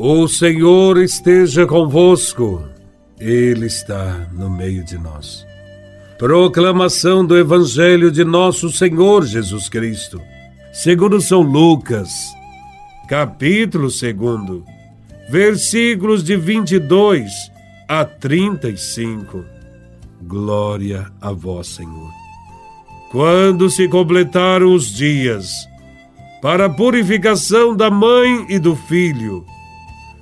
O Senhor esteja convosco, Ele está no meio de nós. Proclamação do Evangelho de Nosso Senhor Jesus Cristo, segundo São Lucas, capítulo 2, versículos de 22 a 35. Glória a Vós, Senhor. Quando se completaram os dias para a purificação da mãe e do filho,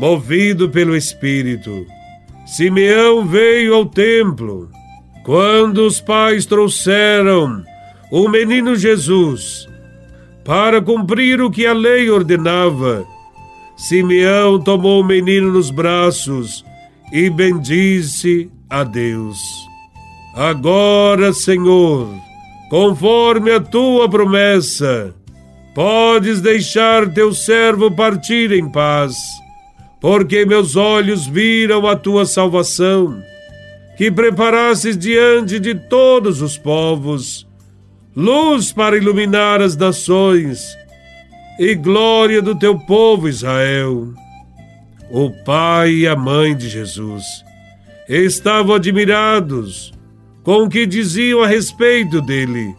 movido pelo Espírito. Simeão veio ao templo. Quando os pais trouxeram o menino Jesus para cumprir o que a lei ordenava, Simeão tomou o menino nos braços e bendisse a Deus. Agora, Senhor, conforme a tua promessa, podes deixar teu servo partir em paz porque meus olhos viram a tua salvação, que preparasses diante de todos os povos, luz para iluminar as nações e glória do teu povo Israel. O pai e a mãe de Jesus estavam admirados com o que diziam a respeito dele.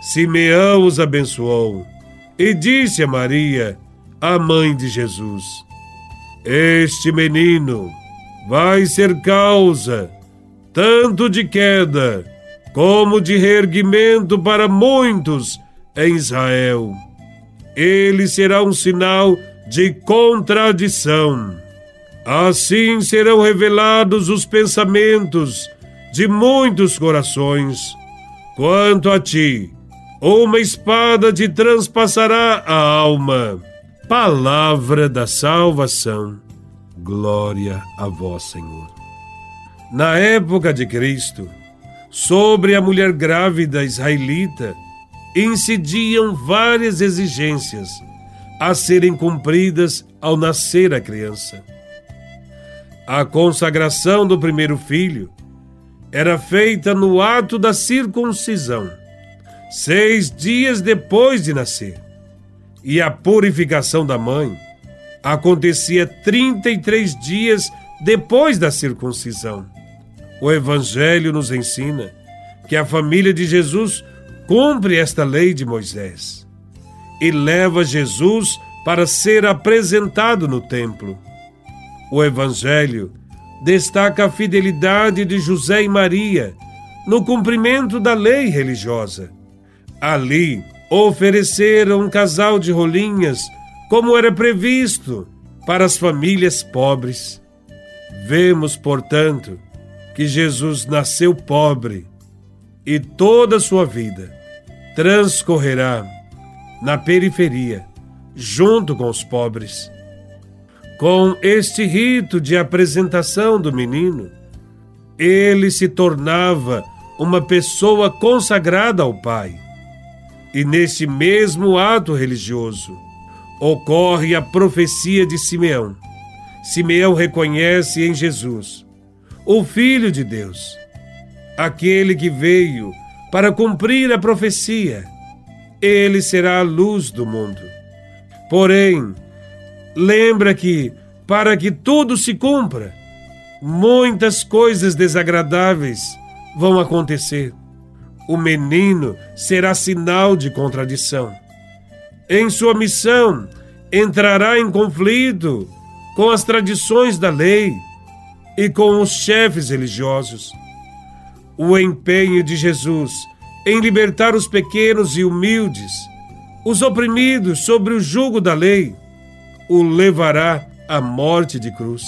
Simeão os abençoou e disse a Maria, a mãe de Jesus: este menino vai ser causa tanto de queda como de reerguimento para muitos em Israel. Ele será um sinal de contradição. Assim serão revelados os pensamentos de muitos corações. Quanto a ti, uma espada te transpassará a alma palavra da salvação. Glória a vós, Senhor. Na época de Cristo, sobre a mulher grávida israelita, incidiam várias exigências a serem cumpridas ao nascer a criança. A consagração do primeiro filho era feita no ato da circuncisão, seis dias depois de nascer e a purificação da mãe acontecia 33 dias depois da circuncisão. O Evangelho nos ensina que a família de Jesus cumpre esta lei de Moisés e leva Jesus para ser apresentado no templo. O Evangelho destaca a fidelidade de José e Maria no cumprimento da lei religiosa. Ali, ofereceram um casal de rolinhas, como era previsto, para as famílias pobres. Vemos, portanto, que Jesus nasceu pobre e toda a sua vida transcorrerá na periferia, junto com os pobres. Com este rito de apresentação do menino, ele se tornava uma pessoa consagrada ao Pai e neste mesmo ato religioso ocorre a profecia de Simeão. Simeão reconhece em Jesus o Filho de Deus, aquele que veio para cumprir a profecia. Ele será a luz do mundo. Porém, lembra que, para que tudo se cumpra, muitas coisas desagradáveis vão acontecer o menino será sinal de contradição. Em sua missão, entrará em conflito com as tradições da lei e com os chefes religiosos. O empenho de Jesus em libertar os pequenos e humildes, os oprimidos sobre o jugo da lei, o levará à morte de cruz.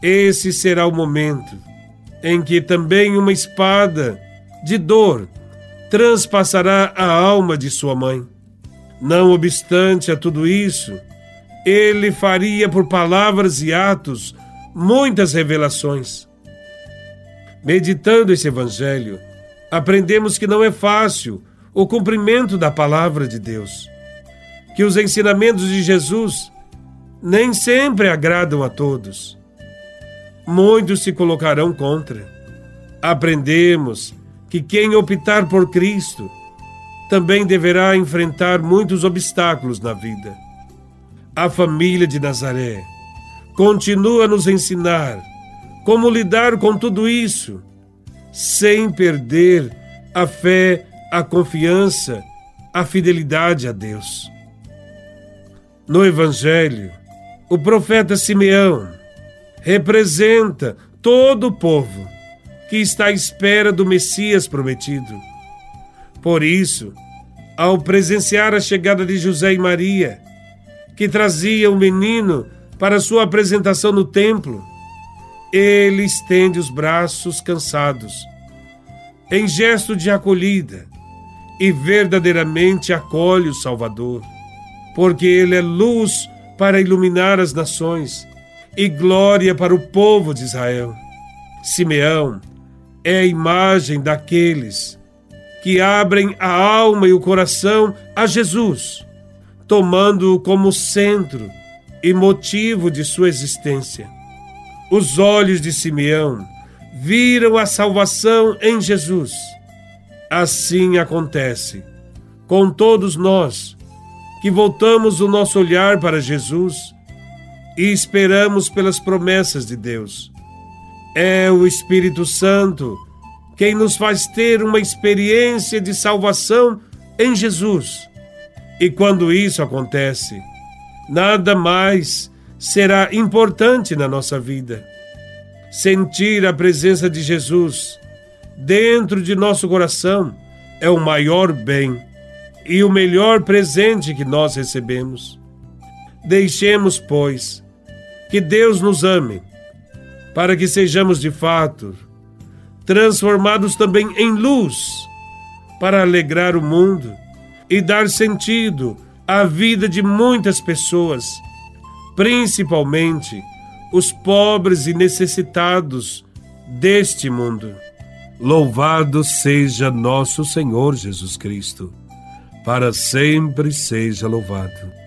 Esse será o momento em que também uma espada de dor transpassará a alma de sua mãe. Não obstante a tudo isso, ele faria por palavras e atos muitas revelações. Meditando esse evangelho, aprendemos que não é fácil o cumprimento da palavra de Deus, que os ensinamentos de Jesus nem sempre agradam a todos. Muitos se colocarão contra. Aprendemos que quem optar por Cristo também deverá enfrentar muitos obstáculos na vida. A família de Nazaré continua a nos ensinar como lidar com tudo isso sem perder a fé, a confiança, a fidelidade a Deus. No Evangelho, o profeta Simeão representa todo o povo que está à espera do Messias prometido. Por isso, ao presenciar a chegada de José e Maria, que trazia o menino para sua apresentação no templo, ele estende os braços cansados, em gesto de acolhida, e verdadeiramente acolhe o Salvador, porque ele é luz para iluminar as nações e glória para o povo de Israel. Simeão é a imagem daqueles que abrem a alma e o coração a Jesus, tomando-o como centro e motivo de sua existência. Os olhos de Simeão viram a salvação em Jesus. Assim acontece com todos nós que voltamos o nosso olhar para Jesus e esperamos pelas promessas de Deus. É o Espírito Santo quem nos faz ter uma experiência de salvação em Jesus. E quando isso acontece, nada mais será importante na nossa vida. Sentir a presença de Jesus dentro de nosso coração é o maior bem e o melhor presente que nós recebemos. Deixemos, pois, que Deus nos ame, para que sejamos de fato transformados também em luz, para alegrar o mundo e dar sentido à vida de muitas pessoas principalmente os pobres e necessitados deste mundo. Louvado seja nosso Senhor Jesus Cristo, para sempre seja louvado.